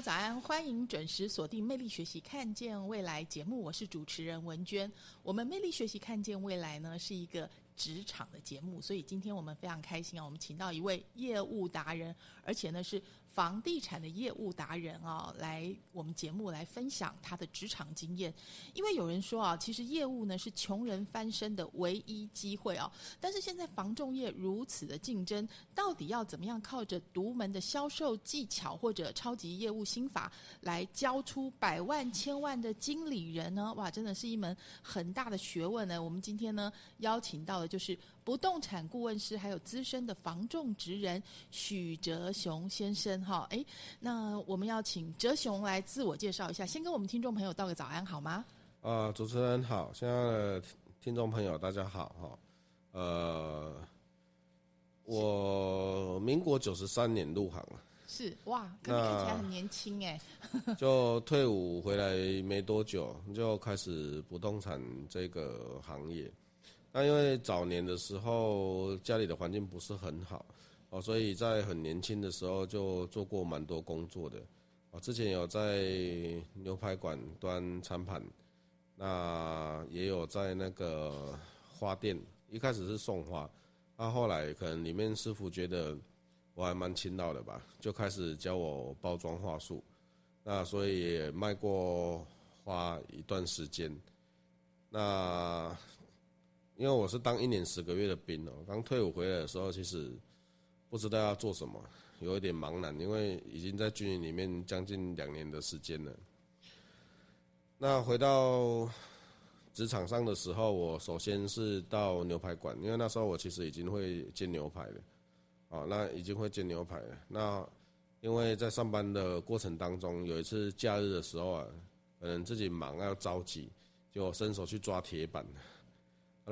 早安，欢迎准时锁定《魅力学习看见未来》节目，我是主持人文娟。我们《魅力学习看见未来》呢是一个职场的节目，所以今天我们非常开心啊，我们请到一位业务达人，而且呢是房地产的业务达人啊，来我们节目来分享他的职场经验。因为有人说啊，其实业务呢是穷人翻身的唯一机会啊，但是现在房仲业如此的竞争，到底要怎么样靠着独门的销售技巧或者超级业务心法来教出百万千万的经理人呢？哇，真的是一门很大的学问呢。我们今天呢邀请到的就是不动产顾问师，还有资深的房仲职人许哲雄先生哈。哎，那我们要请哲雄来自我介绍一下，先跟我们听众朋友道个早安好吗？啊，主持人好，现在的听众朋友大家好哈。呃，我民国九十三年入行了，是哇，可是看起来很年轻哎。就退伍回来没多久，就开始不动产这个行业。那因为早年的时候家里的环境不是很好哦，所以在很年轻的时候就做过蛮多工作的。我，之前有在牛排馆端餐盘，那也有在那个花店，一开始是送花，那后来可能里面师傅觉得我还蛮勤劳的吧，就开始教我包装话术，那所以也卖过花一段时间。那因为我是当一年十个月的兵哦，刚退伍回来的时候，其实不知道要做什么，有一点茫然，因为已经在军营里面将近两年的时间了。那回到职场上的时候，我首先是到牛排馆，因为那时候我其实已经会煎牛排了，哦，那已经会煎牛排了。那因为在上班的过程当中，有一次假日的时候啊，可能自己忙要着急，就伸手去抓铁板，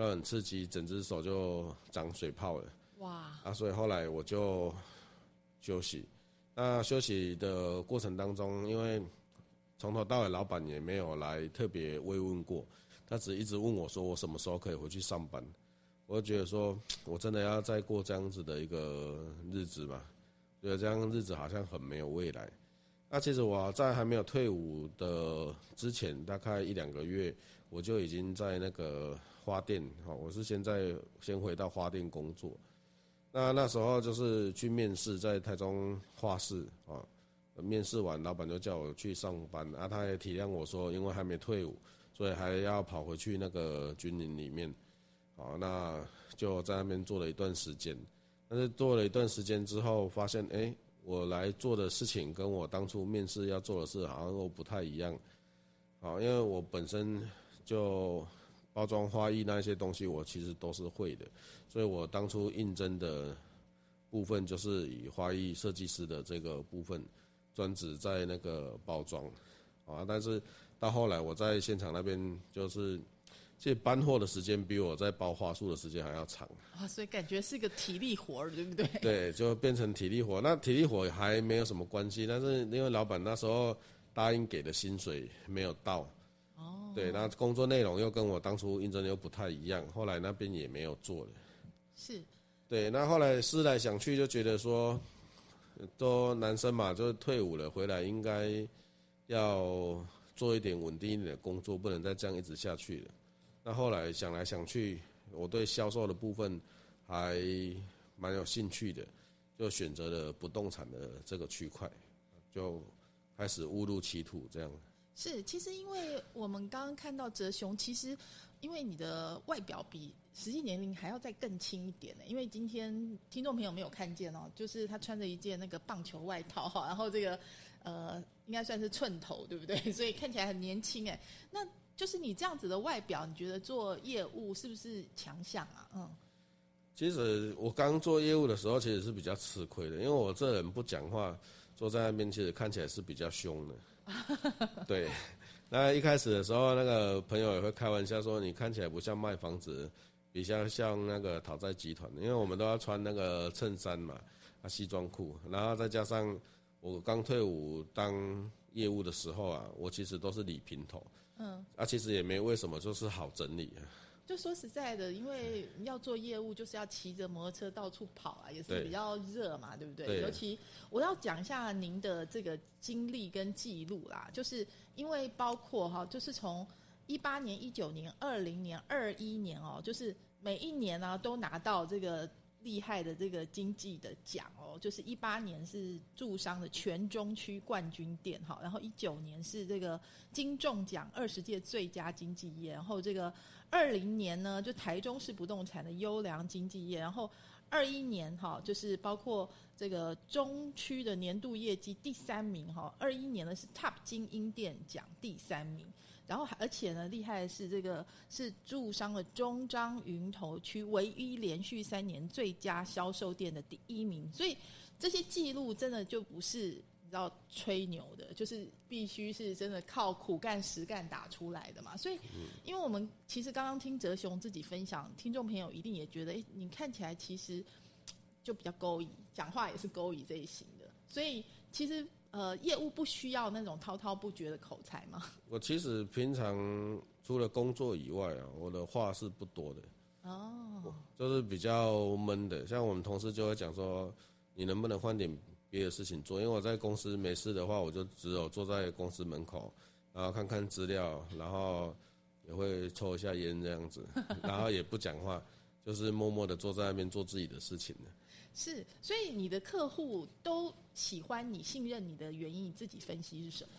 那很刺激，整只手就长水泡了。哇！啊，所以后来我就休息。那休息的过程当中，因为从头到尾老板也没有来特别慰问过，他只一直问我说我什么时候可以回去上班。我就觉得说，我真的要再过这样子的一个日子嘛？觉得这样日子好像很没有未来。那其实我在还没有退伍的之前，大概一两个月，我就已经在那个花店，哈，我是现在先回到花店工作。那那时候就是去面试，在台中画室啊，面试完，老板就叫我去上班啊。他也体谅我说，因为还没退伍，所以还要跑回去那个军营里面，啊，那就在那边做了一段时间。但是做了一段时间之后，发现哎，我来做的事情跟我当初面试要做的事好像都不太一样，啊，因为我本身就包装花艺那些东西，我其实都是会的。所以我当初应征的部分就是以花艺设计师的这个部分，专职在那个包装，啊，但是到后来我在现场那边就是，这搬货的时间比我在包花束的时间还要长。啊，所以感觉是个体力活儿，对不对？对，就变成体力活。那体力活还没有什么关系，但是因为老板那时候答应给的薪水没有到，哦，对，那工作内容又跟我当初应征又不太一样，后来那边也没有做了。是，对，那后来思来想去，就觉得说，都男生嘛，就是退伍了回来，应该要做一点稳定一点的工作，不能再这样一直下去了。那后来想来想去，我对销售的部分还蛮有兴趣的，就选择了不动产的这个区块，就开始误入歧途这样。是，其实因为我们刚刚看到哲雄，其实因为你的外表比实际年龄还要再更轻一点呢。因为今天听众朋友没有看见哦，就是他穿着一件那个棒球外套哈，然后这个呃应该算是寸头，对不对？所以看起来很年轻哎。那就是你这样子的外表，你觉得做业务是不是强项啊？嗯，其实我刚做业务的时候，其实是比较吃亏的，因为我这人不讲话，坐在那边其实看起来是比较凶的。对，那一开始的时候，那个朋友也会开玩笑说，你看起来不像卖房子，比较像那个讨债集团，因为我们都要穿那个衬衫嘛，啊西装裤，然后再加上我刚退伍当业务的时候啊，我其实都是理平头，嗯，啊其实也没为什么，就是好整理。就说实在的，因为要做业务，就是要骑着摩托车到处跑啊，也是比较热嘛，对不对？尤其我要讲一下您的这个经历跟记录啦，就是因为包括哈，就是从一八年、一九年、二零年、二一年哦，就是每一年呢都拿到这个。厉害的这个经济的奖哦，就是一八年是驻商的全中区冠军店哈，然后一九年是这个金中奖二十届最佳经济业，然后这个二零年呢就台中市不动产的优良经济业，然后二一年哈就是包括这个中区的年度业绩第三名哈，二一年呢是 Top 精英店奖第三名。然后，而且呢，厉害的是这个是驻商的中彰云头区唯一连续三年最佳销售店的第一名，所以这些记录真的就不是你知道吹牛的，就是必须是真的靠苦干实干打出来的嘛。所以，因为我们其实刚刚听哲雄自己分享，听众朋友一定也觉得，哎，你看起来其实就比较勾引，讲话也是勾引这一型的，所以其实。呃，业务不需要那种滔滔不绝的口才嘛？我其实平常除了工作以外啊，我的话是不多的。哦，就是比较闷的。像我们同事就会讲说，你能不能换点别的事情做？因为我在公司没事的话，我就只有坐在公司门口，然后看看资料，然后也会抽一下烟这样子，然后也不讲话，就是默默的坐在那边做自己的事情呢。是，所以你的客户都喜欢你、信任你的原因，你自己分析是什么？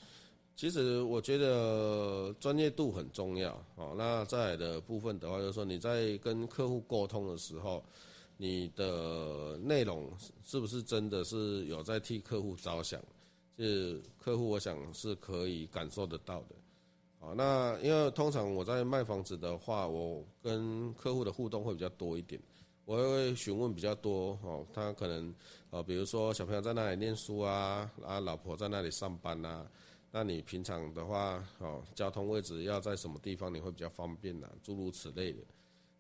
其实我觉得专业度很重要。哦，那再来的部分的话，就是说你在跟客户沟通的时候，你的内容是不是真的是有在替客户着想？是客户，我想是可以感受得到的。好，那因为通常我在卖房子的话，我跟客户的互动会比较多一点。我会询问比较多哦，他可能呃，比如说小朋友在那里念书啊，啊，老婆在那里上班呐，那你平常的话哦，交通位置要在什么地方你会比较方便呐？诸如此类的，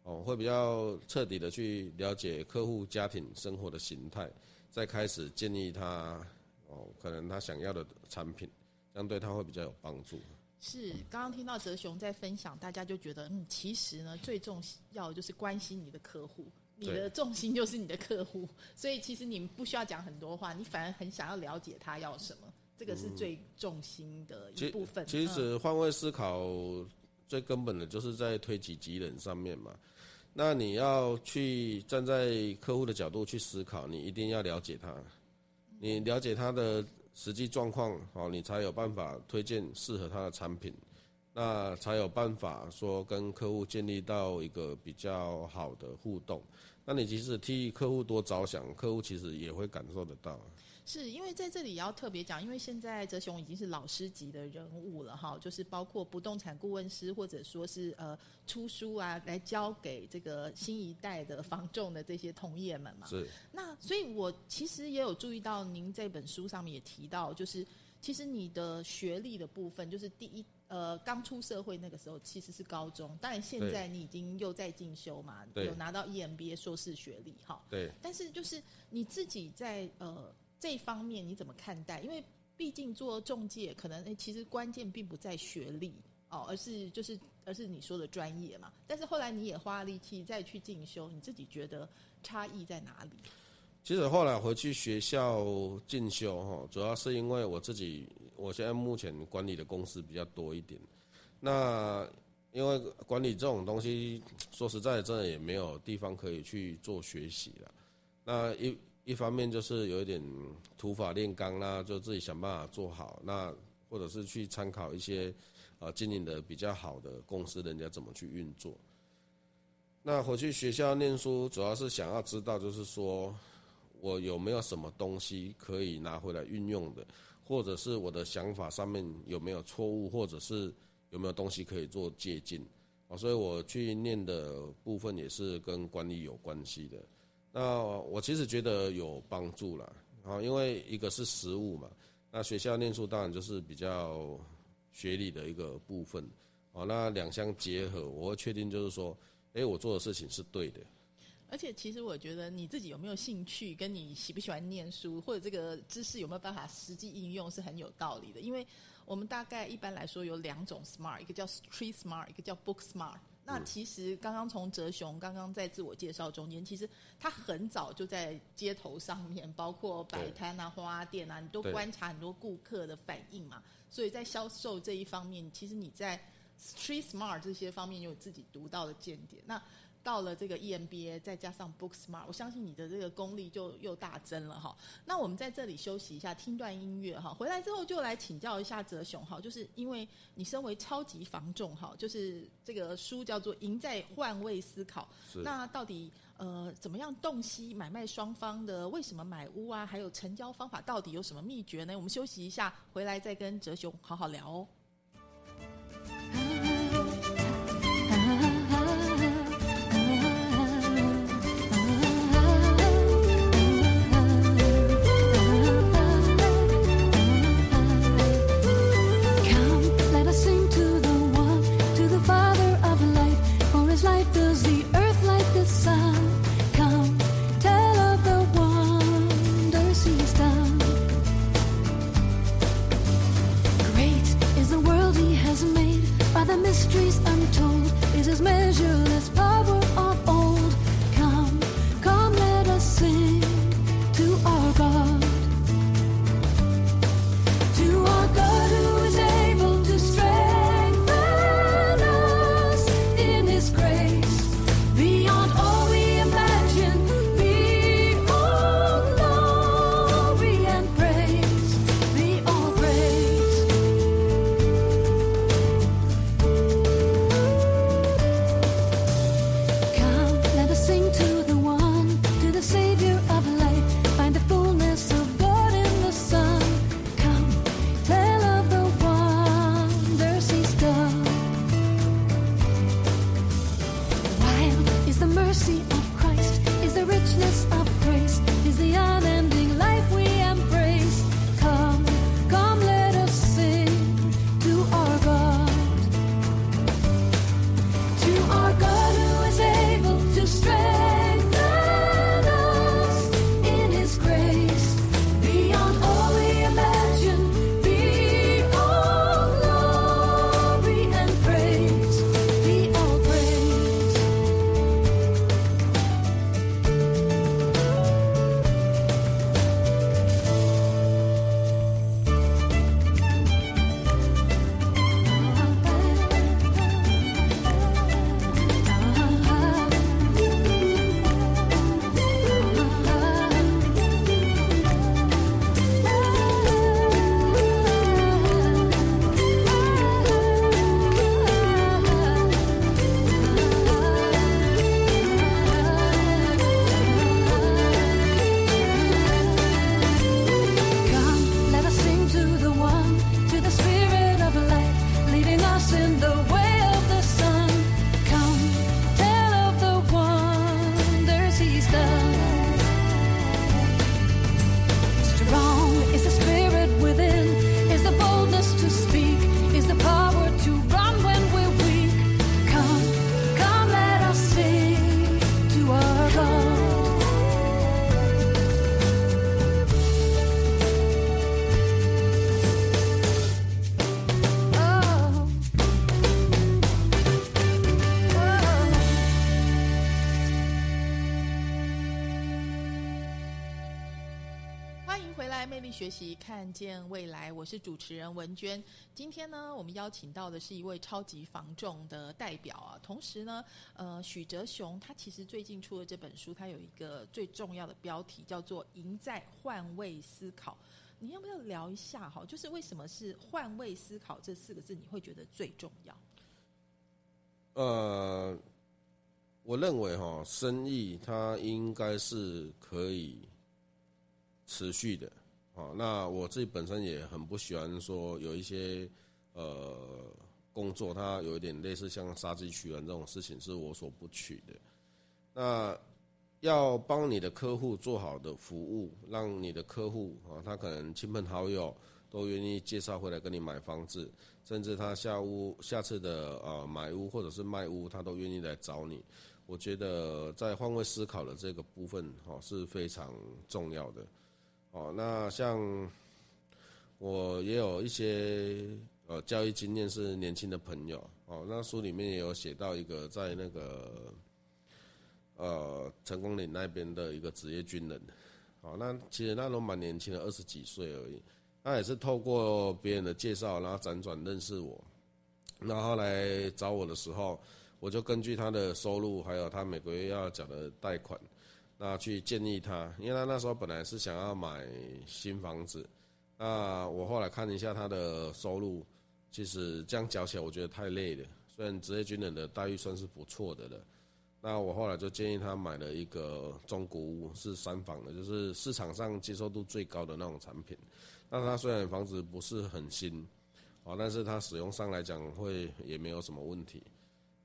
哦，会比较彻底的去了解客户家庭生活的形态，再开始建议他哦，可能他想要的产品，这样对他会比较有帮助。是，刚刚听到泽雄在分享，大家就觉得嗯，其实呢，最重要就是关心你的客户。你的重心就是你的客户，所以其实你们不需要讲很多话，你反而很想要了解他要什么，这个是最重心的一部分。其实换位思考最根本的就是在推己及人上面嘛。那你要去站在客户的角度去思考，你一定要了解他，你了解他的实际状况，好，你才有办法推荐适合他的产品。那才有办法说跟客户建立到一个比较好的互动。那你即使替客户多着想，客户其实也会感受得到。是因为在这里也要特别讲，因为现在哲雄已经是老师级的人物了哈，就是包括不动产顾问师，或者说是呃出书啊，来教给这个新一代的房仲的这些同业们嘛。是。那所以我其实也有注意到，您这本书上面也提到，就是其实你的学历的部分，就是第一。呃，刚出社会那个时候其实是高中，当然现在你已经又在进修嘛，有拿到 EMBA 硕士学历哈。对。但是就是你自己在呃这方面你怎么看待？因为毕竟做中介，可能诶其实关键并不在学历哦，而是就是而是你说的专业嘛。但是后来你也花力气再去进修，你自己觉得差异在哪里？其实后来回去学校进修哈，主要是因为我自己。我现在目前管理的公司比较多一点，那因为管理这种东西，说实在，真的也没有地方可以去做学习了。那一一方面就是有一点土法炼钢啦，就自己想办法做好。那或者是去参考一些呃经营的比较好的公司，人家怎么去运作。那回去学校念书，主要是想要知道，就是说我有没有什么东西可以拿回来运用的，或者是我的想法上面有没有错误，或者是有没有东西可以做借鉴啊？所以我去念的部分也是跟管理有关系的。那我其实觉得有帮助了啊，因为一个是实务嘛，那学校念书当然就是比较学历的一个部分哦。那两相结合，我会确定就是说。哎，我做的事情是对的。而且，其实我觉得你自己有没有兴趣，跟你喜不喜欢念书，或者这个知识有没有办法实际应用，是很有道理的。因为我们大概一般来说有两种 smart，一个叫 street smart，一个叫 book smart。那其实刚刚从哲雄刚刚在自我介绍中间，其实他很早就在街头上面，包括摆摊啊、花店啊，你都观察很多顾客的反应嘛。所以在销售这一方面，其实你在。Street Smart 这些方面有自己独到的见解。那到了这个 EMBA，再加上 Book Smart，我相信你的这个功力就又大增了哈。那我们在这里休息一下，听段音乐哈。回来之后就来请教一下哲雄哈，就是因为你身为超级防重哈，就是这个书叫做《赢在换位思考》。那到底呃怎么样洞悉买卖双方的为什么买屋啊？还有成交方法到底有什么秘诀呢？我们休息一下，回来再跟哲雄好好聊哦。mysteries untold is as measureless. 主持人文娟。今天呢，我们邀请到的是一位超级防重的代表啊。同时呢，呃，许哲雄他其实最近出的这本书，他有一个最重要的标题叫做“赢在换位思考”。你要不要聊一下哈？就是为什么是“换位思考”这四个字，你会觉得最重要？呃，我认为哈，生意它应该是可以。持续的，啊，那我自己本身也很不喜欢说有一些呃工作，它有一点类似像杀鸡取卵这种事情，是我所不取的。那要帮你的客户做好的服务，让你的客户啊，他可能亲朋好友都愿意介绍回来跟你买房子，甚至他下屋下次的呃买屋或者是卖屋，他都愿意来找你。我觉得在换位思考的这个部分，哈是非常重要的。哦，那像我也有一些呃教育经验是年轻的朋友。哦，那书里面也有写到一个在那个呃成功岭那边的一个职业军人，哦，那其实那都蛮年轻的，二十几岁而已，他也是透过别人的介绍，然后辗转认识我，然后来找我的时候，我就根据他的收入还有他每个月要缴的贷款。那去建议他，因为他那时候本来是想要买新房子，那我后来看了一下他的收入，其实这样缴起来我觉得太累了。虽然职业军人的待遇算是不错的了，那我后来就建议他买了一个中古屋，是三房的，就是市场上接受度最高的那种产品。那他虽然房子不是很新，哦，但是他使用上来讲会也没有什么问题。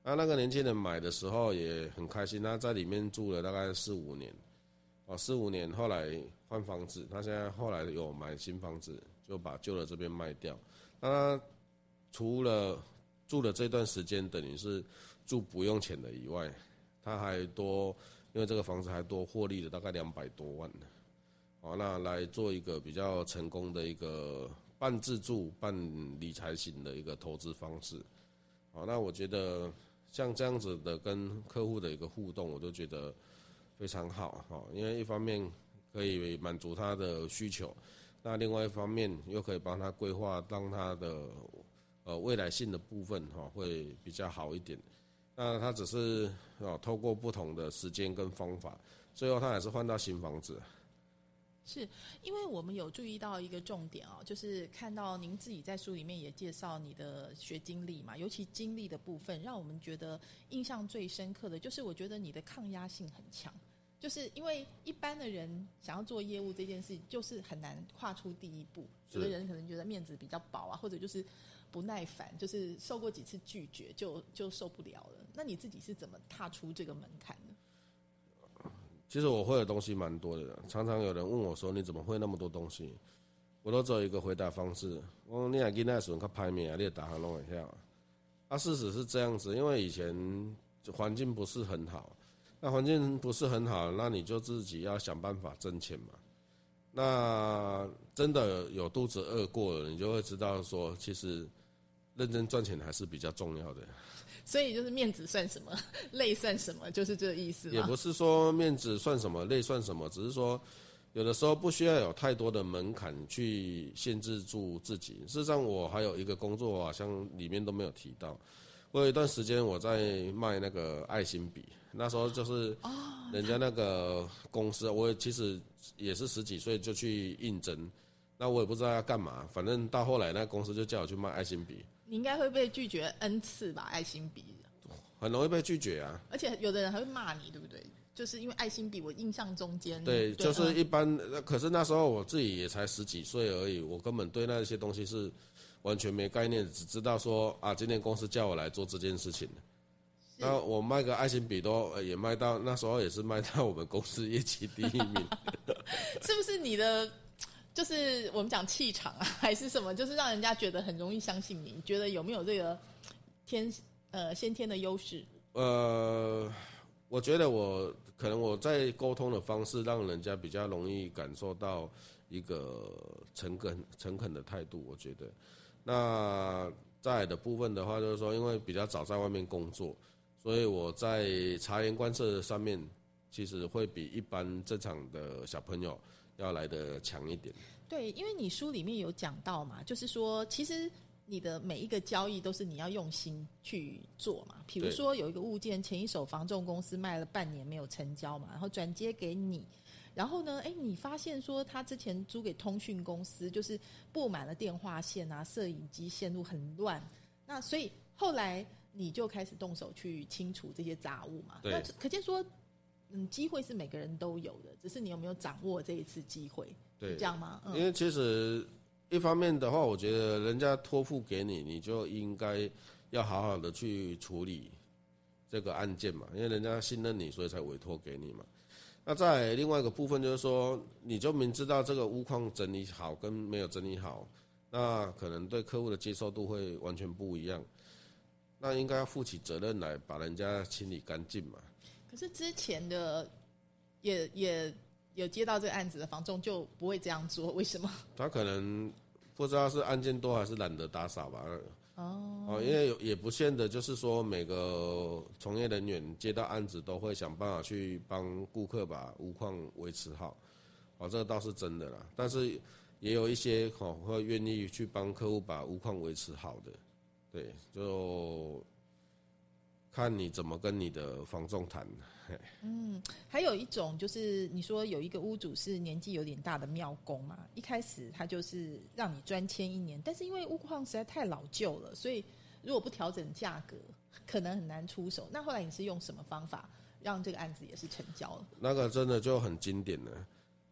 那那个年轻人买的时候也很开心，他在里面住了大概四五年，哦，四五年后来换房子，他现在后来有买新房子，就把旧的这边卖掉。那他除了住的这段时间等于是住不用钱的以外，他还多，因为这个房子还多获利了大概两百多万呢。哦，那来做一个比较成功的一个半自住半理财型的一个投资方式。好，那我觉得。像这样子的跟客户的一个互动，我都觉得非常好哈，因为一方面可以满足他的需求，那另外一方面又可以帮他规划，让他的呃未来性的部分哈会比较好一点。那他只是啊透过不同的时间跟方法，最后他还是换到新房子。是因为我们有注意到一个重点哦，就是看到您自己在书里面也介绍你的学经历嘛，尤其经历的部分，让我们觉得印象最深刻的就是，我觉得你的抗压性很强，就是因为一般的人想要做业务这件事，就是很难跨出第一步，有的人可能觉得面子比较薄啊，或者就是不耐烦，就是受过几次拒绝就就受不了了。那你自己是怎么踏出这个门槛呢？其实我会的东西蛮多的，常常有人问我说：“你怎么会那么多东西？”我都只有一个回答方式：我说你还跟那时候他排名啊，你也打他弄一下。啊，事实是这样子，因为以前环境不是很好，那环境不是很好，那你就自己要想办法挣钱嘛。那真的有肚子饿过了，你就会知道说，其实认真赚钱还是比较重要的。所以就是面子算什么，累算什么，就是这个意思。也不是说面子算什么，累算什么，只是说有的时候不需要有太多的门槛去限制住自己。事实上，我还有一个工作，好像里面都没有提到。我有一段时间我在卖那个爱心笔，那时候就是人家那个公司，我其实也是十几岁就去应征，那我也不知道要干嘛，反正到后来那公司就叫我去卖爱心笔。你应该会被拒绝 n 次吧？爱心笔很容易被拒绝啊，而且有的人还会骂你，对不对？就是因为爱心笔，我印象中间对，就是一般。可是那时候我自己也才十几岁而已，我根本对那些东西是完全没概念，只知道说啊，今天公司叫我来做这件事情。那我卖个爱心笔都也卖到那时候也是卖到我们公司业绩第一名，是不是你的？就是我们讲气场啊，还是什么？就是让人家觉得很容易相信你。觉得有没有这个天呃先天的优势？呃，我觉得我可能我在沟通的方式，让人家比较容易感受到一个诚恳诚恳的态度。我觉得，那在的部分的话，就是说，因为比较早在外面工作，所以我在察言观色上面。其实会比一般正常的小朋友要来的强一点。对，因为你书里面有讲到嘛，就是说其实。你的每一个交易都是你要用心去做嘛？比如说有一个物件，前一手房仲公司卖了半年没有成交嘛，然后转接给你，然后呢，哎，你发现说他之前租给通讯公司，就是布满了电话线啊、摄影机线路很乱，那所以后来你就开始动手去清除这些杂物嘛？对，可见说，嗯，机会是每个人都有的，只是你有没有掌握这一次机会？对，这样吗？因为其实。一方面的话，我觉得人家托付给你，你就应该要好好的去处理这个案件嘛，因为人家信任你，所以才委托给你嘛。那在另外一个部分就是说，你就明知道这个屋况整理好跟没有整理好，那可能对客户的接受度会完全不一样。那应该要负起责任来把人家清理干净嘛。可是之前的也也。有接到这个案子的房仲就不会这样做，为什么？他可能不知道是案件多还是懒得打扫吧。哦，哦，因为也不见得就是说每个从业人员接到案子都会想办法去帮顾客把屋况维持好，哦，这个倒是真的啦。但是也有一些哦会愿意去帮客户把屋况维持好的，对，就看你怎么跟你的房仲谈。嗯，还有一种就是你说有一个屋主是年纪有点大的庙工嘛，一开始他就是让你专签一年，但是因为屋况实在太老旧了，所以如果不调整价格，可能很难出手。那后来你是用什么方法让这个案子也是成交了？那个真的就很经典了，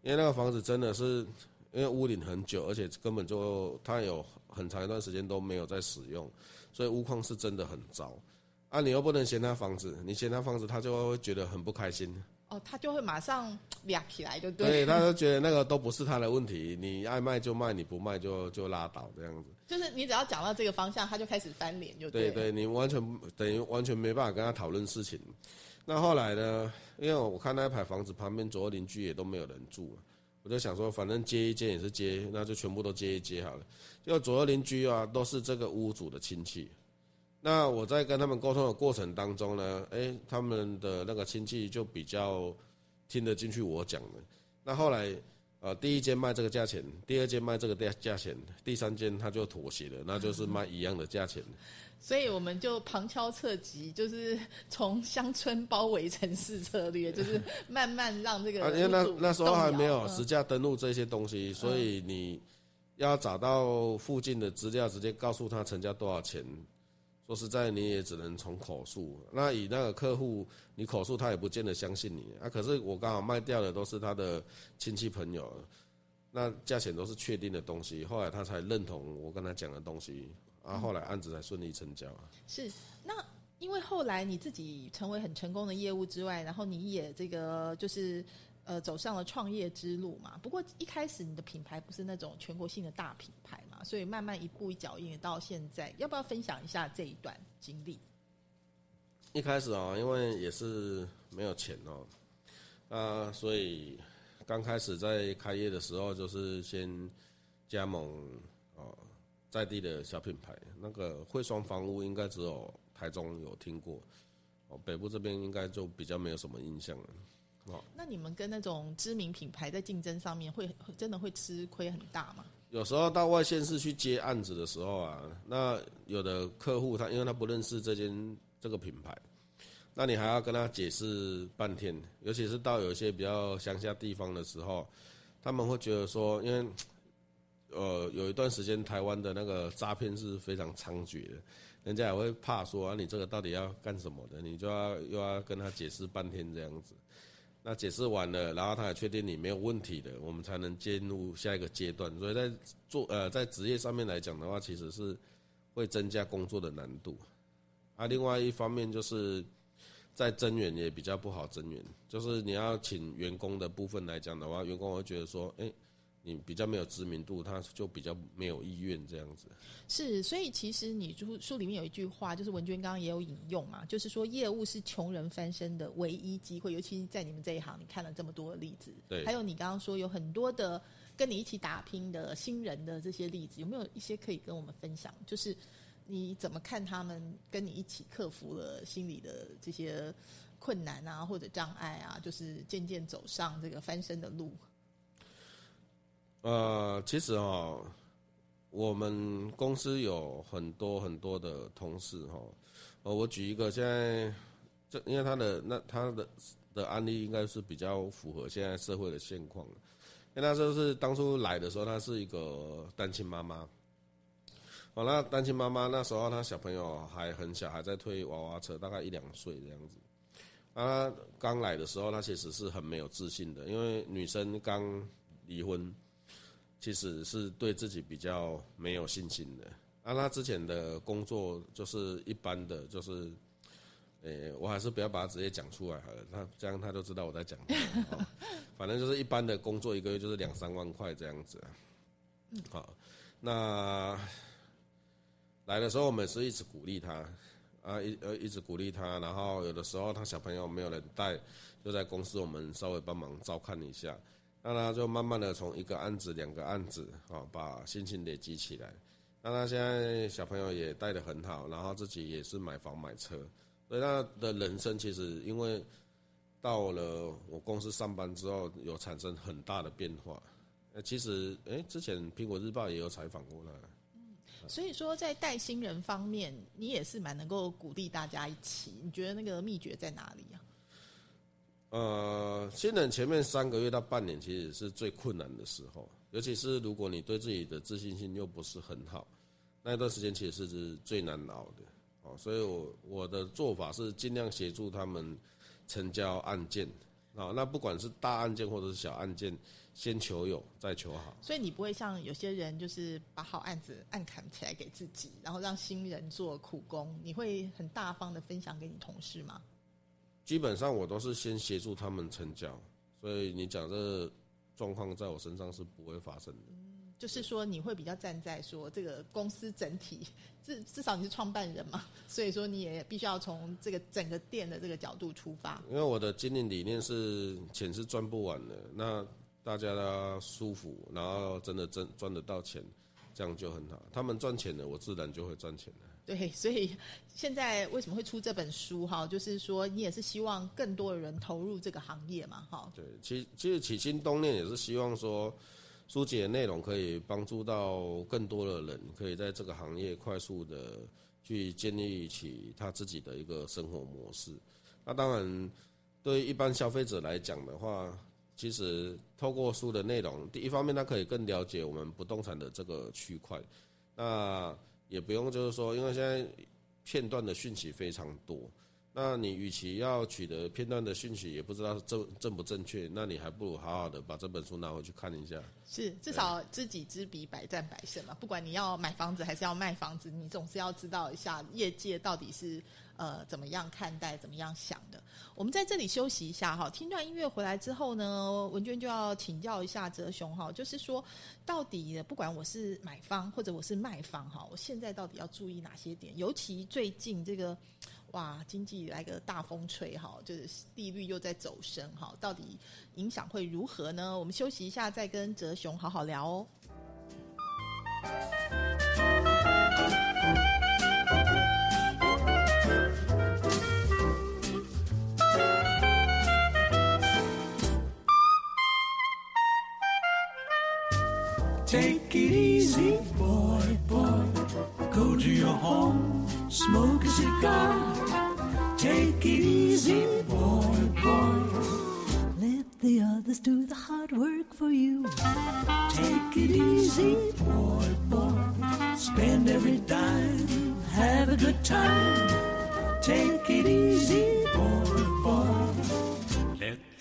因为那个房子真的是因为屋顶很久，而且根本就它有很长一段时间都没有在使用，所以屋况是真的很糟。啊，你又不能嫌他房子，你嫌他房子，他就会觉得很不开心。哦，他就会马上亮起来，就对。对，他就觉得那个都不是他的问题，你爱卖就卖，你不卖就就拉倒这样子。就是你只要讲到这个方向，他就开始翻脸，就对。对，你完全等于完全没办法跟他讨论事情。那后来呢？因为我看那一排房子旁边左右邻居也都没有人住，我就想说，反正接一接也是接，那就全部都接一接好了。因为左右邻居啊，都是这个屋主的亲戚。那我在跟他们沟通的过程当中呢，哎，他们的那个亲戚就比较听得进去我讲的。那后来，呃，第一间卖这个价钱，第二间卖这个价价钱，第三间他就妥协了，那就是卖一样的价钱。所以我们就旁敲侧击，就是从乡村包围城市策略，就是慢慢让这个。因为那那时候还没有实价登录这些东西，所以你要找到附近的资料，直接告诉他成交多少钱。说实在，你也只能从口述。那以那个客户，你口述他也不见得相信你啊。可是我刚好卖掉的都是他的亲戚朋友，那价钱都是确定的东西。后来他才认同我跟他讲的东西，啊，后来案子才顺利成交啊。是，那因为后来你自己成为很成功的业务之外，然后你也这个就是。呃，走上了创业之路嘛。不过一开始你的品牌不是那种全国性的大品牌嘛，所以慢慢一步一脚印到现在，要不要分享一下这一段经历？一开始啊，因为也是没有钱哦，啊，所以刚开始在开业的时候，就是先加盟哦在地的小品牌。那个汇双房屋应该只有台中有听过，哦，北部这边应该就比较没有什么印象了。哦，那你们跟那种知名品牌在竞争上面，会真的会吃亏很大吗？有时候到外县市去接案子的时候啊，那有的客户他因为他不认识这间这个品牌，那你还要跟他解释半天。尤其是到有一些比较乡下地方的时候，他们会觉得说，因为呃有一段时间台湾的那个诈骗是非常猖獗的，人家也会怕说啊，你这个到底要干什么的？你就要又要跟他解释半天这样子。那解释完了，然后他也确定你没有问题的，我们才能进入下一个阶段。所以在做呃在职业上面来讲的话，其实是会增加工作的难度。啊，另外一方面就是在增援也比较不好增援，就是你要请员工的部分来讲的话，员工会觉得说，哎。你比较没有知名度，他就比较没有意愿这样子。是，所以其实你书书里面有一句话，就是文娟刚刚也有引用嘛，就是说业务是穷人翻身的唯一机会，尤其在你们这一行，你看了这么多的例子，对，还有你刚刚说有很多的跟你一起打拼的新人的这些例子，有没有一些可以跟我们分享？就是你怎么看他们跟你一起克服了心理的这些？困难啊，或者障碍啊，就是渐渐走上这个翻身的路？呃，其实哦，我们公司有很多很多的同事哈，呃，我举一个，现在这因为他的那他的的案例应该是比较符合现在社会的现况，因为那时候是当初来的时候，她是一个单亲妈妈，好，那单亲妈妈那时候她小朋友还很小，还在推娃娃车，大概一两岁这样子。啊，刚来的时候，她其实是很没有自信的，因为女生刚离婚。其实是对自己比较没有信心的。啊，他之前的工作就是一般的，就是，诶，我还是不要把它直接讲出来好了，他这样他就知道我在讲。反正就是一般的工作，一个月就是两三万块这样子。好，那来的时候我们是一直鼓励他，啊，一呃一直鼓励他，然后有的时候他小朋友没有人带，就在公司我们稍微帮忙照看一下。那他就慢慢的从一个案子、两个案子，啊，把心情累积起来。那他现在小朋友也带的很好，然后自己也是买房买车，所以他的人生其实因为到了我公司上班之后，有产生很大的变化。呃，其实，哎，之前苹果日报也有采访过他。嗯，所以说在带新人方面，你也是蛮能够鼓励大家一起。你觉得那个秘诀在哪里啊？呃，新人前面三个月到半年其实是最困难的时候，尤其是如果你对自己的自信心又不是很好，那段时间其实是最难熬的。哦，所以我我的做法是尽量协助他们成交案件啊，那不管是大案件或者是小案件，先求有再求好。所以你不会像有些人就是把好案子按砍起来给自己，然后让新人做苦工，你会很大方的分享给你同事吗？基本上我都是先协助他们成交，所以你讲这状况在我身上是不会发生的。嗯，就是说你会比较站在说这个公司整体，至至少你是创办人嘛，所以说你也必须要从这个整个店的这个角度出发。因为我的经营理念是钱是赚不完的，那大家都舒服，然后真的挣赚得到钱，这样就很好。他们赚钱了，我自然就会赚钱了。对，所以现在为什么会出这本书哈？就是说你也是希望更多的人投入这个行业嘛，哈。对，其其实起心动念也是希望说，书籍的内容可以帮助到更多的人，可以在这个行业快速的去建立起他自己的一个生活模式。那当然，对一般消费者来讲的话，其实透过书的内容，第一方面他可以更了解我们不动产的这个区块，那。也不用，就是说，因为现在片段的讯息非常多，那你与其要取得片段的讯息，也不知道正正不正确，那你还不如好好的把这本书拿回去看一下。是，至少知己知彼，百战百胜嘛。不管你要买房子还是要卖房子，你总是要知道一下业界到底是。呃，怎么样看待？怎么样想的？我们在这里休息一下哈。听段音乐回来之后呢，文娟就要请教一下哲雄哈，就是说，到底不管我是买方或者我是卖方哈，我现在到底要注意哪些点？尤其最近这个哇，经济来个大风吹哈，就是利率又在走升哈，到底影响会如何呢？我们休息一下，再跟哲雄好好聊哦。Take it easy, boy, boy. Go to your home, smoke a cigar. Take it easy, boy, boy. Let the others do the hard work for you. Take it easy, boy, boy. Spend every dime, have a good time. Take it easy, boy, boy.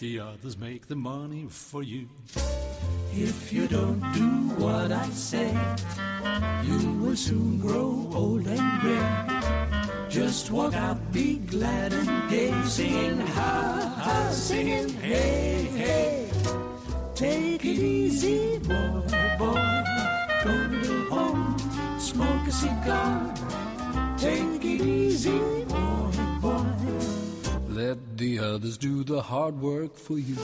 The others make the money for you. If you don't do what I say, you will soon grow old and gray. Just walk out, be glad and gay, singing ha ha, singing hey hey. Take it easy, boy, boy. Go to home, smoke a cigar. Take it easy. Let the others do the hard work for you.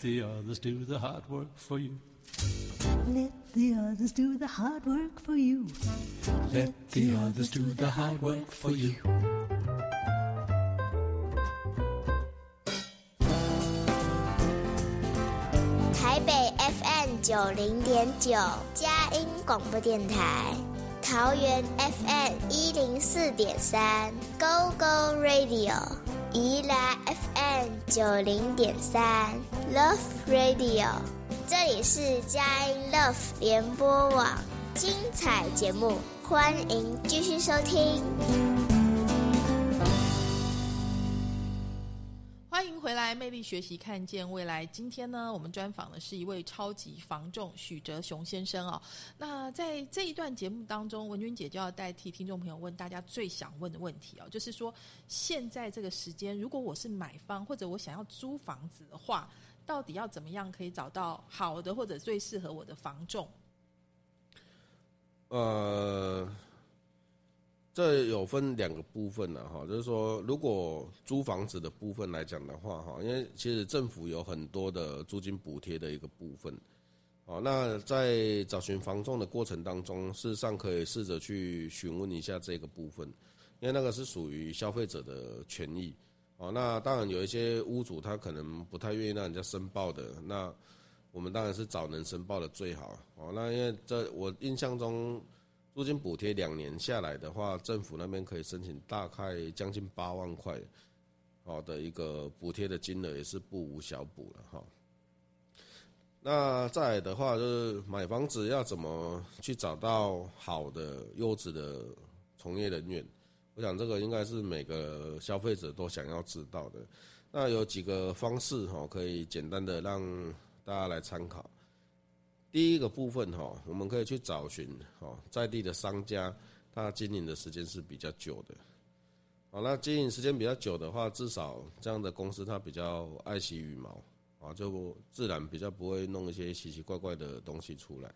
The others do the hard work for you. Let the others do the hard work for you. Let the others do the hard work for you. 台北 FM 九零点九，佳音广播电台；桃园 FM 一零四点三，Go Go Radio；宜兰 FM 九零点三，Love Radio。这里是佳音 Love 联播网，精彩节目，欢迎继续收听。欢迎回来，魅力学习，看见未来。今天呢，我们专访的是一位超级防重许哲雄先生哦。那在这一段节目当中，文君姐就要代替听众朋友问大家最想问的问题哦，就是说现在这个时间，如果我是买方或者我想要租房子的话，到底要怎么样可以找到好的或者最适合我的房仲？呃，这有分两个部分呢，哈，就是说，如果租房子的部分来讲的话，哈，因为其实政府有很多的租金补贴的一个部分，哦，那在找寻房仲的过程当中，事实上可以试着去询问一下这个部分，因为那个是属于消费者的权益，哦，那当然有一些屋主他可能不太愿意让人家申报的，那我们当然是找能申报的最好，哦，那因为这我印象中。租金补贴两年下来的话，政府那边可以申请大概将近八万块，好的一个补贴的金额也是不无小补了哈。那再来的话，就是买房子要怎么去找到好的优质的从业人员？我想这个应该是每个消费者都想要知道的。那有几个方式哈，可以简单的让大家来参考。第一个部分哈，我们可以去找寻哈在地的商家，他经营的时间是比较久的。好，那经营时间比较久的话，至少这样的公司它比较爱惜羽毛啊，就自然比较不会弄一些奇奇怪怪的东西出来。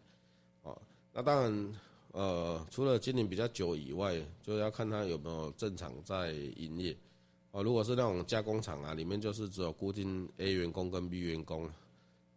啊，那当然，呃，除了经营比较久以外，就要看他有没有正常在营业。啊，如果是那种加工厂啊，里面就是只有固定 A 员工跟 B 员工。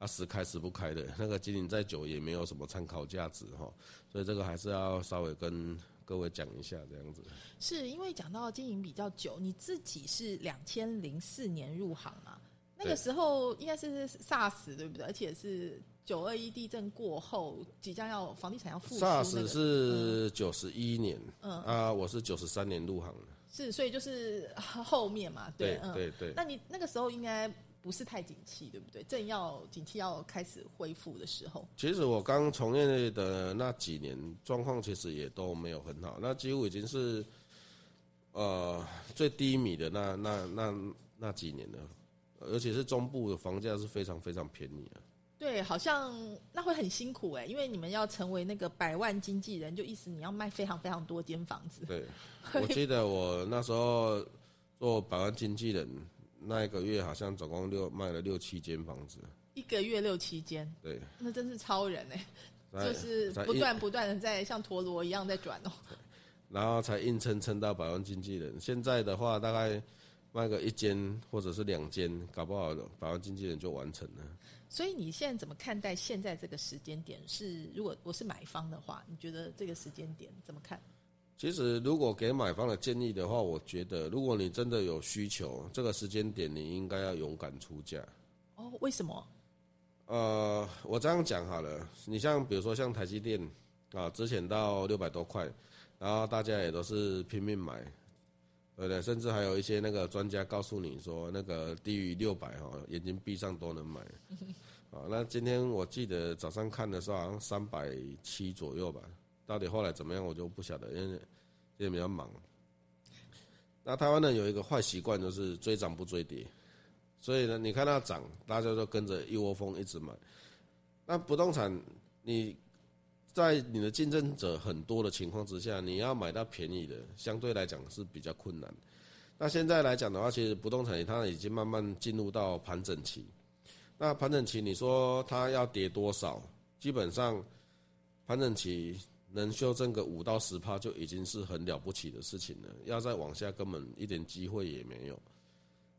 他时开时不开的那个经营再久也没有什么参考价值哈，所以这个还是要稍微跟各位讲一下这样子。是因为讲到经营比较久，你自己是两千零四年入行嘛？那个时候应该是 SARS 对不对？而且是九二一地震过后，即将要房地产要复苏。SARS 是九十一年，嗯啊，我是九十三年入行的。是，所以就是后面嘛，对对对。那你那个时候应该。不是太景气，对不对？正要景气要开始恢复的时候。其实我刚从业的那几年，状况其实也都没有很好，那几乎已经是呃最低迷的那那那那几年了，而且是中部的房价是非常非常便宜啊。对，好像那会很辛苦哎，因为你们要成为那个百万经纪人，就意思你要卖非常非常多间房子。对，我记得我那时候做百万经纪人。那一个月好像总共六卖了六七间房子，一个月六七间，对，那真是超人哎，就是不断不断的在像陀螺一样在转哦，然后才硬撑撑到百万经纪人。现在的话，大概卖个一间或者是两间，搞不好百万经纪人就完成了。所以你现在怎么看待现在这个时间点？是如果我是买方的话，你觉得这个时间点怎么看？其实，如果给买方的建议的话，我觉得，如果你真的有需求，这个时间点你应该要勇敢出价。哦，为什么？呃，我这样讲好了，你像比如说像台积电啊，之前到六百多块，然后大家也都是拼命买，对不对？甚至还有一些那个专家告诉你说，那个低于六百哈，眼睛闭上都能买。啊，那今天我记得早上看的时候，好像三百七左右吧。到底后来怎么样，我就不晓得，因为也比较忙。那台湾呢有一个坏习惯，就是追涨不追跌，所以呢，你看它涨，大家都跟着一窝蜂一直买。那不动产，你在你的竞争者很多的情况之下，你要买到便宜的，相对来讲是比较困难。那现在来讲的话，其实不动产它已经慢慢进入到盘整期。那盘整期，你说它要跌多少？基本上盘整期能修正个五到十趴，就已经是很了不起的事情了。要再往下，根本一点机会也没有。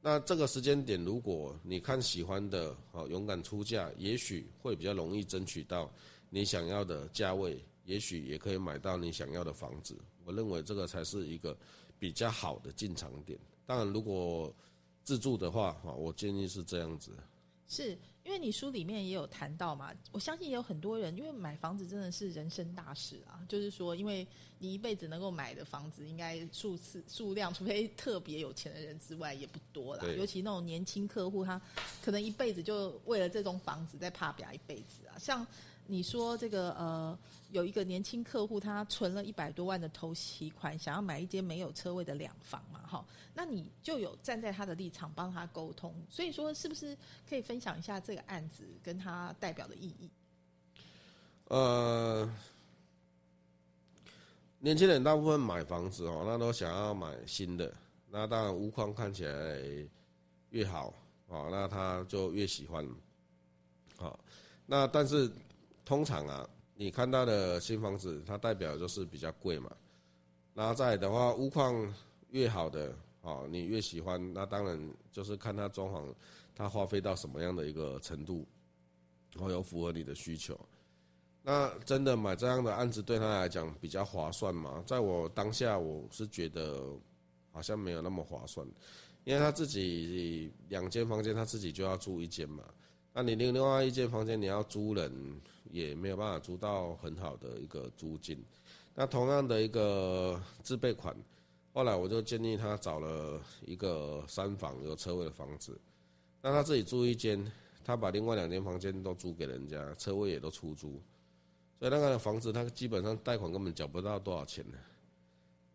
那这个时间点，如果你看喜欢的，好勇敢出价，也许会比较容易争取到你想要的价位，也许也可以买到你想要的房子。我认为这个才是一个比较好的进场点。当然，如果自住的话，哈，我建议是这样子。是因为你书里面也有谈到嘛，我相信也有很多人，因为买房子真的是人生大事啊。就是说，因为你一辈子能够买的房子，应该数次数量，除非特别有钱的人之外，也不多啦。尤其那种年轻客户，他可能一辈子就为了这栋房子在怕表一辈子啊。像你说这个呃，有一个年轻客户，他存了一百多万的头期款，想要买一间没有车位的两房嘛，哈，那你就有站在他的立场帮他沟通，所以说是不是可以分享一下这个案子跟他代表的意义？呃，年轻人大部分买房子哦，那都想要买新的。那当然，屋况看起来越好哦，那他就越喜欢。好，那但是通常啊，你看到的新房子，它代表就是比较贵嘛。那在的话，屋况越好的哦，你越喜欢。那当然就是看它装潢，它花费到什么样的一个程度，然后有符合你的需求。那真的买这样的案子对他来讲比较划算吗？在我当下，我是觉得好像没有那么划算，因为他自己两间房间，他自己就要住一间嘛。那你另另外一间房间你要租人，也没有办法租到很好的一个租金。那同样的一个自备款，后来我就建议他找了一个三房有车位的房子，那他自己租一间，他把另外两间房间都租给人家，车位也都出租。所以那个房子，他基本上贷款根本缴不到多少钱呢。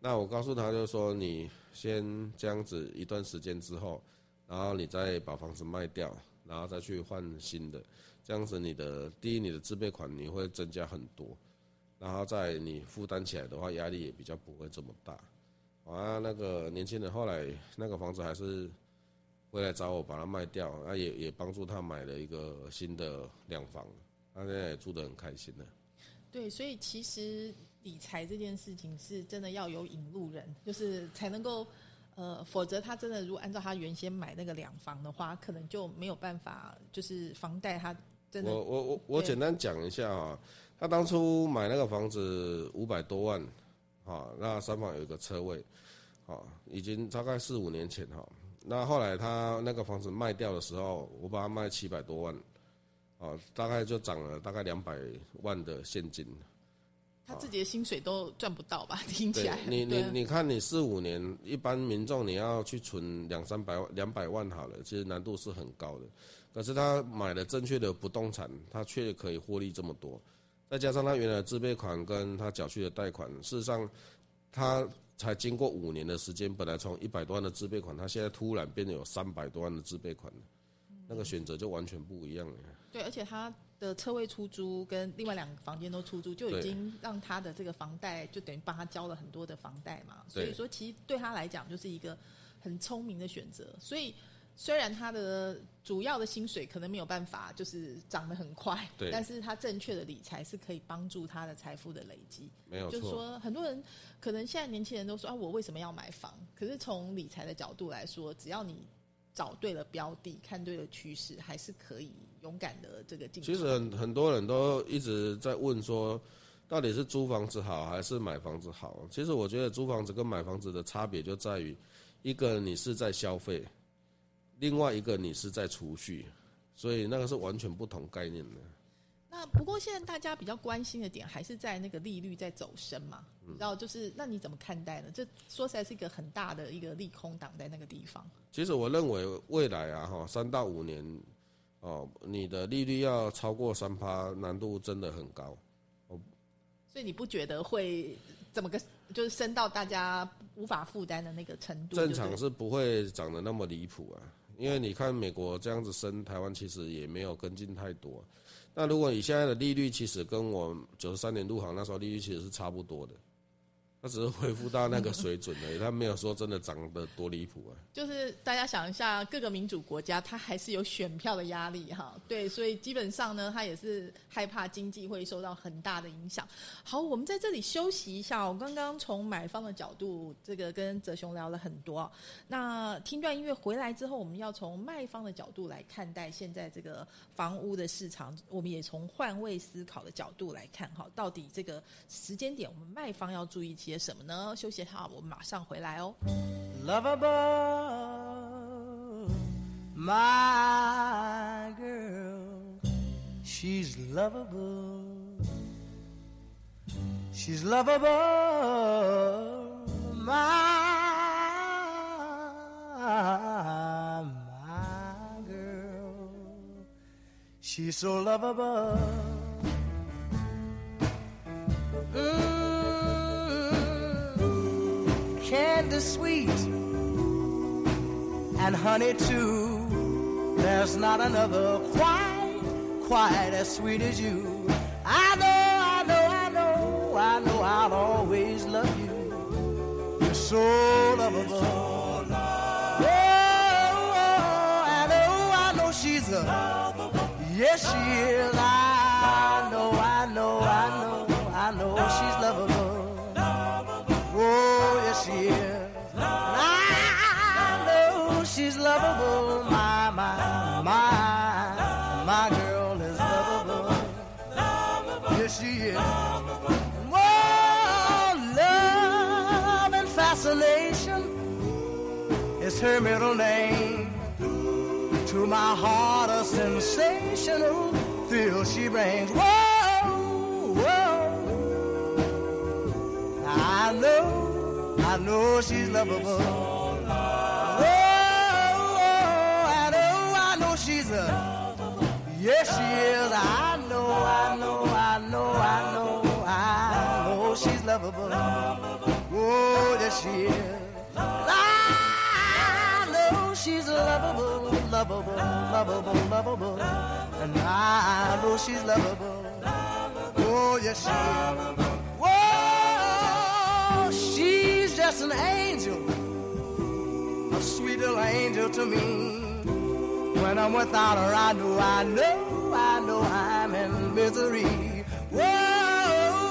那我告诉他，就是说你先这样子一段时间之后，然后你再把房子卖掉，然后再去换新的，这样子你的第一你的自备款你会增加很多，然后在你负担起来的话，压力也比较不会这么大。啊，那个年轻人后来那个房子还是回来找我把它卖掉，啊也也帮助他买了一个新的两房，他现在也住得很开心了。对，所以其实理财这件事情是真的要有引路人，就是才能够，呃，否则他真的如果按照他原先买那个两房的话，可能就没有办法，就是房贷他真的我我我我简单讲一下啊，他当初买那个房子五百多万，啊，那三房有一个车位，啊，已经大概四五年前哈，那后来他那个房子卖掉的时候，我把它卖七百多万，啊，大概就涨了大概两百万的现金。他自己的薪水都赚不到吧？听起来，你你你看，你四五年，一般民众你要去存两三百万、两百万好了，其实难度是很高的。可是他买了正确的不动产，他却可以获利这么多，再加上他原来的自备款跟他缴去的贷款，事实上，他才经过五年的时间，本来从一百多万的自备款，他现在突然变得有三百多万的自备款了，那个选择就完全不一样了。对，而且他的车位出租跟另外两个房间都出租，就已经让他的这个房贷就等于帮他交了很多的房贷嘛。所以说，其实对他来讲就是一个很聪明的选择。所以虽然他的主要的薪水可能没有办法就是涨得很快，但是他正确的理财是可以帮助他的财富的累积。没有错，就是说，很多人可能现在年轻人都说啊，我为什么要买房？可是从理财的角度来说，只要你找对了标的，看对了趋势，还是可以勇敢的这个进场。其实很很多人都一直在问说，到底是租房子好还是买房子好？其实我觉得租房子跟买房子的差别就在于，一个你是在消费，另外一个你是在储蓄，所以那个是完全不同概念的。那不过现在大家比较关心的点还是在那个利率在走升嘛，嗯然后就是那你怎么看待呢？这说起来是一个很大的一个利空挡在那个地方。其实我认为未来啊，哈，三到五年，哦，你的利率要超过三趴，难度真的很高。哦所以你不觉得会怎么个就是升到大家无法负担的那个程度？正常是不会涨得那么离谱啊，因为你看美国这样子升，台湾其实也没有跟进太多。那如果你现在的利率，其实跟我九十三年入行那时候利率其实是差不多的，他只是恢复到那个水准而已，他没有说真的涨得多离谱啊。就是大家想一下，各个民主国家他还是有选票的压力哈，对，所以基本上呢，他也是害怕经济会受到很大的影响。好，我们在这里休息一下。我刚刚从买方的角度，这个跟泽雄聊了很多。那听段音乐回来之后，我们要从卖方的角度来看待现在这个房屋的市场，我们也从换位思考的角度来看哈，到底这个时间点我们卖方要注意些什么呢？休息好，我们马上回来哦。 lovable, my girl. She's lovable. She's lovable, my, my girl. She's so lovable. Mm, candy sweet and honey too. There's not another quite, quite as sweet as you. I know, I know, I know, I know I'll always love you. You're so lovable. Oh, I know, I know she's a, yes she is. I My, my, my, my girl is lovable. Yes, she is. Whoa, love and fascination is her middle name. To my heart, a sensational thrill she brings. Whoa, whoa. I know, I know she's lovable. A, yes she is. I know, I know, I know, I know, I know she's lovable. Oh, yes she is. I know she's lovable, lovable, lovable, lovable, and I know she's lovable. Oh, yes she is. Whoa, she's just an angel a sweet little angel to me. When I'm without her, I know, I know, I know I'm in misery. Whoa,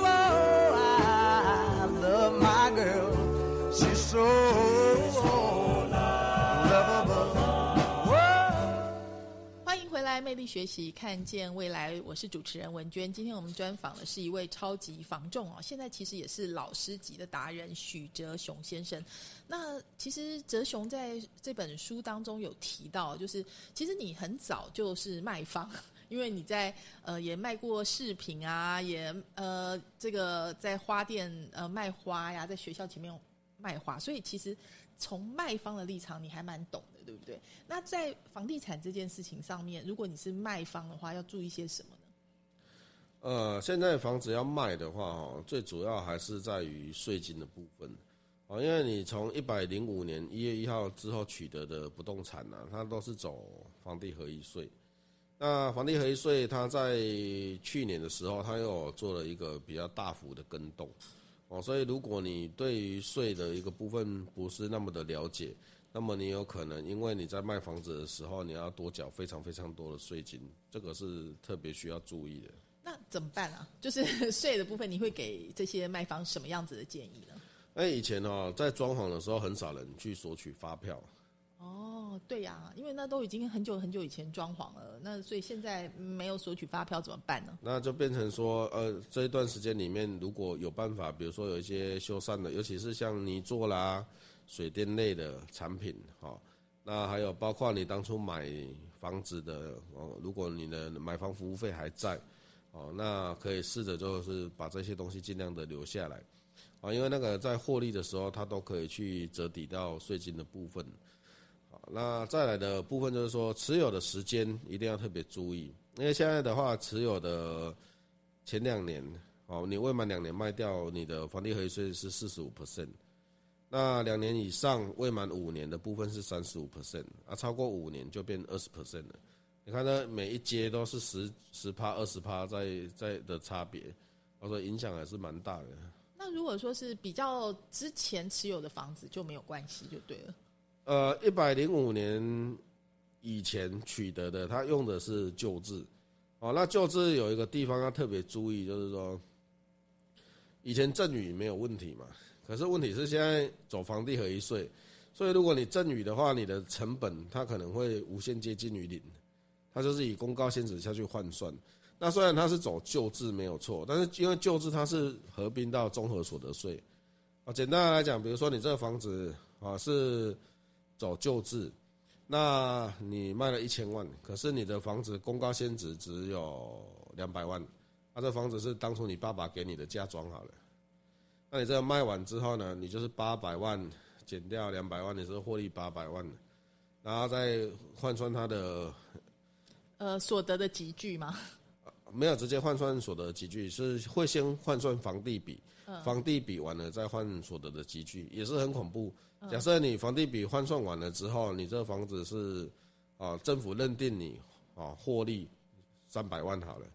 whoa, I love my girl. She's so 回来，魅力学习，看见未来。我是主持人文娟。今天我们专访的是一位超级房仲哦，现在其实也是老师级的达人许哲雄先生。那其实哲雄在这本书当中有提到，就是其实你很早就是卖方。因为你在呃也卖过饰品啊，也呃这个在花店呃卖花呀，在学校前面卖花，所以其实从卖方的立场你还蛮懂的，对不对？那在房地产这件事情上面，如果你是卖方的话，要注意些什么呢？呃，现在房子要卖的话，哦，最主要还是在于税金的部分，哦，因为你从一百零五年一月一号之后取得的不动产呢、它都是走房地合一税。那房地合一税，它在去年的时候，它又做了一个比较大幅的更动，哦，所以如果你对于税的一个部分不是那么的了解，那么你有可能因为你在卖房子的时候，你要多缴非常非常多的税金，这个是特别需要注意的。那怎么办啊？就是税的部分，你会给这些卖方什么样子的建议呢？那以前哦，在装潢的时候，很少人去索取发票。哦，对呀、因为那都已经很久很久以前装潢了，那所以现在没有索取发票怎么办呢？那就变成说，呃，这一段时间里面，如果有办法，比如说有一些修缮的，尤其是像泥做啦、水电类的产品，哈、那还有包括你当初买房子的，哦，如果你的买房服务费还在，哦，那可以试着就是把这些东西尽量的留下来，啊，因为那个在获利的时候，它都可以去折抵到税金的部分。好，那再来的部分就是说，持有的时间一定要特别注意，因为现在的话，持有的前两年，哦，你未满两年卖掉，你的房地合一税是四十五 percent，那两年以上未满五年的部分是三十五 percent，啊，超过五年就变二十 percent 了。你看它每一阶都是十十趴、二十趴在在的差别，我说影响还是蛮大的。那如果说是比较之前持有的房子就没有关系，就对了。呃，一百零五年以前取得的，他用的是旧制。哦，那旧制有一个地方要特别注意，就是说，以前赠与没有问题嘛，可是问题是现在走房地合一税，所以如果你赠与的话，你的成本它可能会无限接近于零，它就是以公告限值下去换算。那虽然它是走旧制没有错，但是因为旧制它是合并到综合所得税。啊，简单来讲，比如说你这个房子啊是走旧制，那你卖了一千万，可是你的房子公告限值只有两百万，那、这房子是当初你爸爸给你的嫁妆好了，那你这个卖完之后呢，你就是八百万减掉两百万，你是获利八百万，然后再换算它的呃，所得的集聚吗？没有直接换算所得集聚，是会先换算房地比，房地比完了再换所得的集聚，也是很恐怖。假设你房地比换算完了之后，你这房子是啊，政府认定你啊获利三百万好了，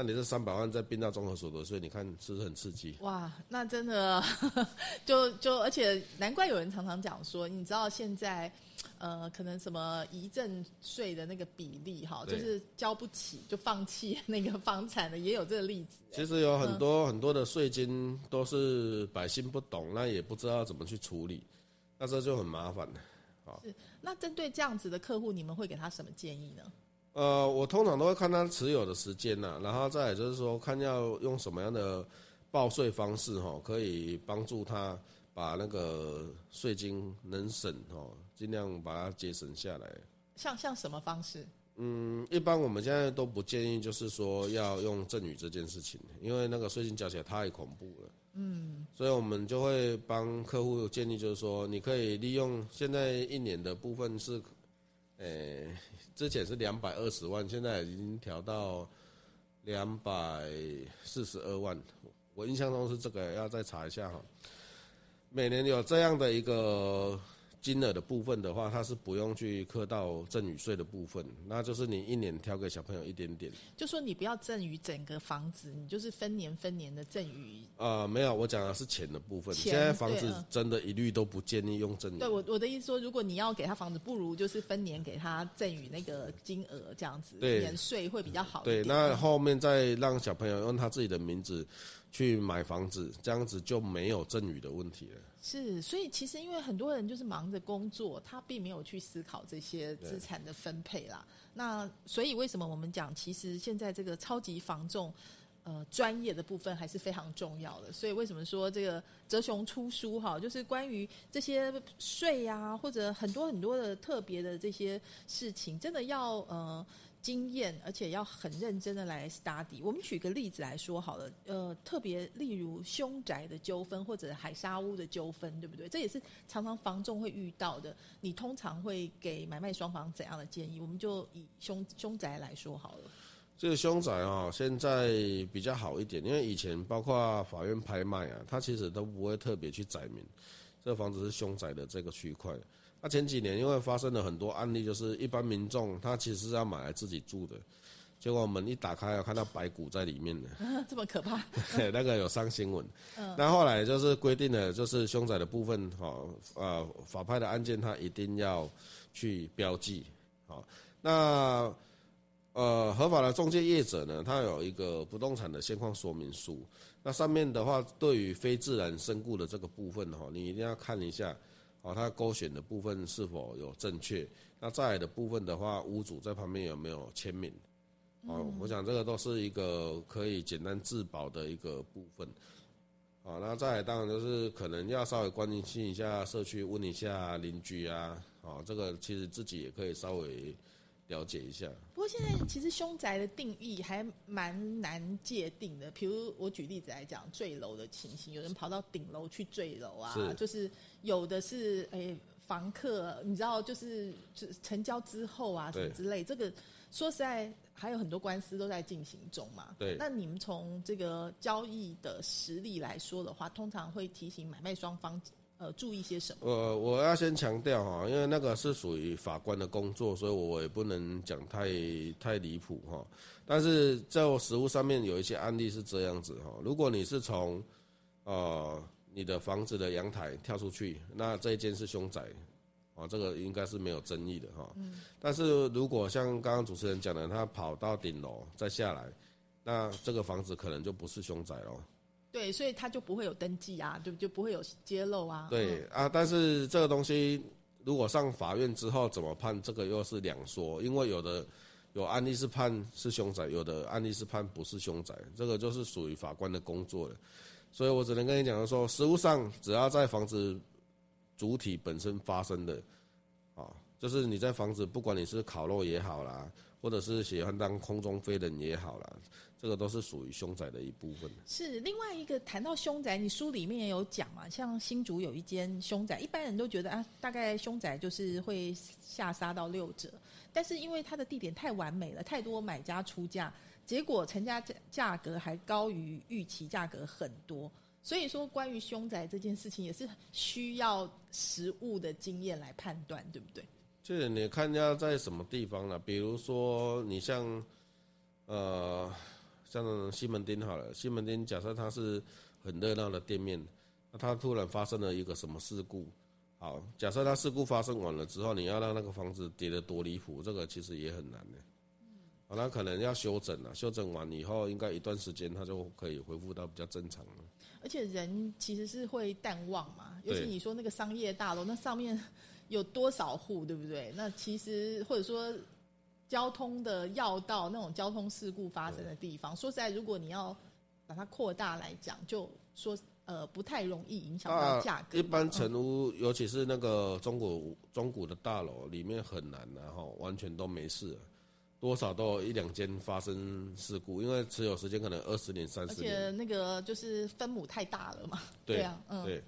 那你这三百万再并到综合所得税，你看是不是很刺激？哇，那真的 就就，而且难怪有人常常讲说，你知道现在呃，可能什么遗赠税的那个比例哈，就是交不起就放弃那个房产的，也有这个例子。其实有很多很多的税金都是百姓不懂，那也不知道怎么去处理，那这就很麻烦了。那针对这样子的客户，你们会给他什么建议呢？呃，我通常都会看他持有的时间呐、然后再来就是说，看要用什么样的报税方式哈，可以帮助他把那个税金能省哦，尽量把它节省下来。像像什么方式？嗯，一般我们现在都不建议，就是说要用赠与这件事情，因为那个税金缴起来太恐怖了。嗯，所以我们就会帮客户建议，就是说你可以利用现在一年的部分是，呃，之前是两百二十万，现在已经调到两百四十二万，我印象中是这个，要再查一下哈。每年有这样的一个金额的部分的话，它是不用去课到赠与税的部分，那就是你一年挑给小朋友一点点。就说你不要赠予整个房子，你就是分年分年的赠予。啊、没有，我讲的是钱的部分。钱现在房子真的一律都不建议用赠与。对我我的意思说，如果你要给他房子，不如就是分年给他赠与那个金额，这样子对免税会比较好一对，那后面再让小朋友用他自己的名字去买房子，这样子就没有赠与的问题了。是，所以其实因为很多人就是忙着工作，他并没有去思考这些资产的分配啦。那所以为什么我们讲，其实现在这个超级房仲，呃，专业的部分还是非常重要的。所以为什么说这个哲雄出书哈，就是关于这些税啊，或者很多很多的特别的这些事情，真的要呃。经验，而且要很认真的来 study。我们举个例子来说好了，呃，特别例如凶宅的纠纷或者海沙屋的纠纷，对不对？这也是常常房仲会遇到的。你通常会给买卖双方怎样的建议？我们就以凶凶宅来说好了。这个凶宅啊、现在比较好一点，因为以前包括法院拍卖啊，它其实都不会特别去载明这个房子是凶宅的这个区块。那前几年因为发生了很多案例，就是一般民众他其实是要买来自己住的，结果门一打开，有看到白骨在里面的，这么可怕？那个有上新闻。那后来就是规定了，就是凶宅的部分，哈，呃，法拍的案件它一定要去标记，好，那呃，合法的中介业者呢，他有一个不动产的现况说明书，那上面的话，对于非自然身故的这个部分，哈，你一定要看一下，哦，它勾选的部分是否有正确，那再来的部分的话，屋主在旁边有没有签名？哦，我想这个都是一个可以简单自保的一个部分。哦，那再来当然就是可能要稍微关心一下社区，问一下邻居啊，哦，这个其实自己也可以稍微了解一下。不过现在其实凶宅的定义还蛮难界定的。比如我举例子来讲，坠楼的情形，有人跑到顶楼去坠楼啊，是就是有的是诶、房客，你知道，就是就是成交之后啊什么之类，这个说实在还有很多官司都在进行中嘛。对那你们从这个交易的实力来说的话，通常会提醒买卖双方呃注意些什么？呃我要先强调哈，因为那个是属于法官的工作，所以我也不能讲太太离谱哈。但是在实物上面有一些案例是这样子哈，如果你是从呃你的房子的阳台跳出去，那这一间是凶宅，啊，这个应该是没有争议的哈。嗯。但是如果像刚刚主持人讲的，他跑到顶楼再下来，那这个房子可能就不是凶宅喽。对，所以他就不会有登记啊，就就不会有揭露啊。对啊，但是这个东西如果上法院之后怎么判，这个又是两说，因为有的有案例是判是凶宅，有的案例是判不是凶宅，这个就是属于法官的工作了。所以我只能跟你讲说，实物上只要在房子主体本身发生的，啊，就是你在房子不管你是烤肉也好啦，或者是喜欢当空中飞人也好啦。这个都是属于凶宅的一部分。是另外一个谈到凶宅，你书里面也有讲嘛？像新竹有一间凶宅，一般人都觉得啊，大概凶宅就是会下杀到六折，但是因为它的地点太完美了，太多买家出价，结果成家价价格还高于预期价格很多。所以说，关于凶宅这件事情，也是需要实物的经验来判断，对不对？就是你看要在什么地方了，比如说你像呃。像西门町好了，西门町假设它是很热闹的店面，那它突然发生了一个什么事故？好，假设它事故发生完了之后，你要让那个房子跌得多离谱，这个其实也很难的。好，那可能要修整了，修整完以后，应该一段时间它就可以恢复到比较正常了。而且人其实是会淡忘嘛，尤其你说那个商业大楼，那上面有多少户，对不对？那其实或者说。交通的要道，那种交通事故发生的地方，说实在，如果你要把它扩大来讲，就说呃不太容易影响到价格。一般成屋，尤其是那个中古中古的大楼，里面很难然后完全都没事，多少都有一两间发生事故，因为持有时间可能二十年、三十年。而且那个就是分母太大了嘛。对啊，嗯，对。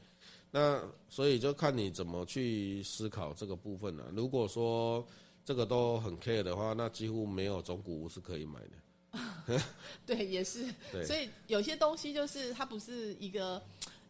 那所以就看你怎么去思考这个部分了。如果说。这个都很 care 的话，那几乎没有中古屋是可以买的。对，也是。所以有些东西就是它不是一个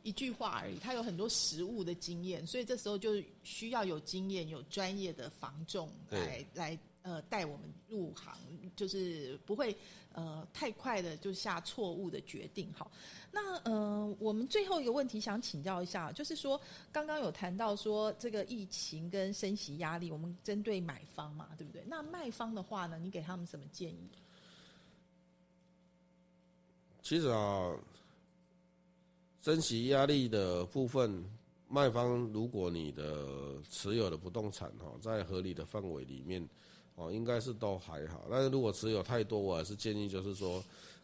一句话而已，它有很多实物的经验，所以这时候就需要有经验、有专业的房仲来来呃带我们入行，就是不会呃太快的就下错误的决定。好。那呃，我们最后一个问题想请教一下，就是说刚刚有谈到说这个疫情跟升息压力，我们针对买方嘛，对不对？那卖方的话呢，你给他们什么建议？其实啊，升息压力的部分，卖方如果你的持有的不动产哈，在合理的范围里面，哦，应该是都还好。但是如果持有太多，我还是建议就是说。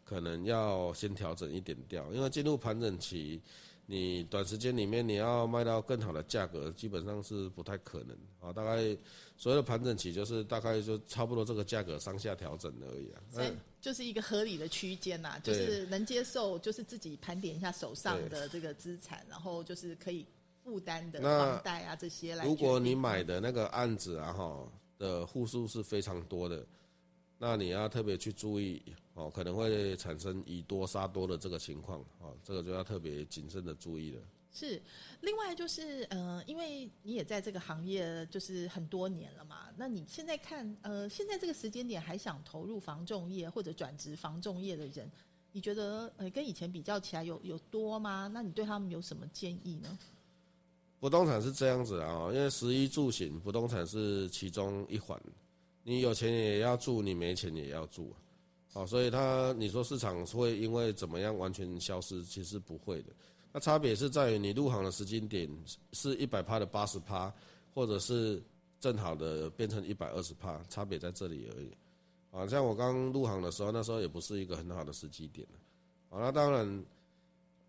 可能要先调整一点掉，因为进入盘整期，你短时间里面你要卖到更好的价格，基本上是不太可能啊。大概所谓的盘整期，就是大概就差不多这个价格上下调整而已啊。以就是一个合理的区间呐，就是能接受，就是自己盘点一下手上的这个资产，然后就是可以负担的房贷啊这些来。如果你买的那个案子啊哈的户数是非常多的，那你要特别去注意。哦，可能会产生以多杀多的这个情况，哦，这个就要特别谨慎的注意了。是，另外就是，呃，因为你也在这个行业就是很多年了嘛，那你现在看，呃，现在这个时间点还想投入防重业或者转职防重业的人，你觉得呃跟以前比较起来有有多吗？那你对他们有什么建议呢？不动产是这样子啊，因为食衣住行，不动产是其中一环，你有钱也要住，你没钱也要住。好，所以它你说市场会因为怎么样完全消失？其实不会的。那差别是在于你入行的时间点是一百趴的八十趴，或者是正好的变成一百二十趴，差别在这里而已。啊，像我刚入行的时候，那时候也不是一个很好的时机点。啊，那当然，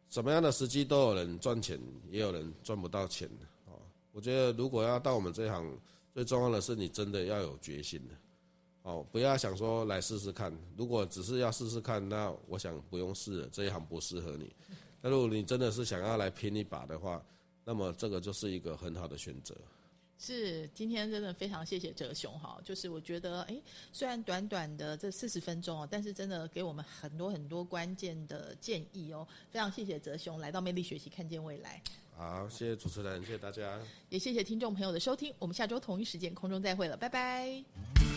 什么样的时机都有人赚钱，也有人赚不到钱。啊，我觉得如果要到我们这一行，最重要的是你真的要有决心的。哦，不要想说来试试看。如果只是要试试看，那我想不用试了，这一行不适合你。那如果你真的是想要来拼一把的话，那么这个就是一个很好的选择。是，今天真的非常谢谢哲雄哈。就是我觉得，哎，虽然短短的这四十分钟哦，但是真的给我们很多很多关键的建议哦。非常谢谢哲雄来到魅力学习，看见未来。好，谢谢主持人，谢谢大家。也谢谢听众朋友的收听，我们下周同一时间空中再会了，拜拜。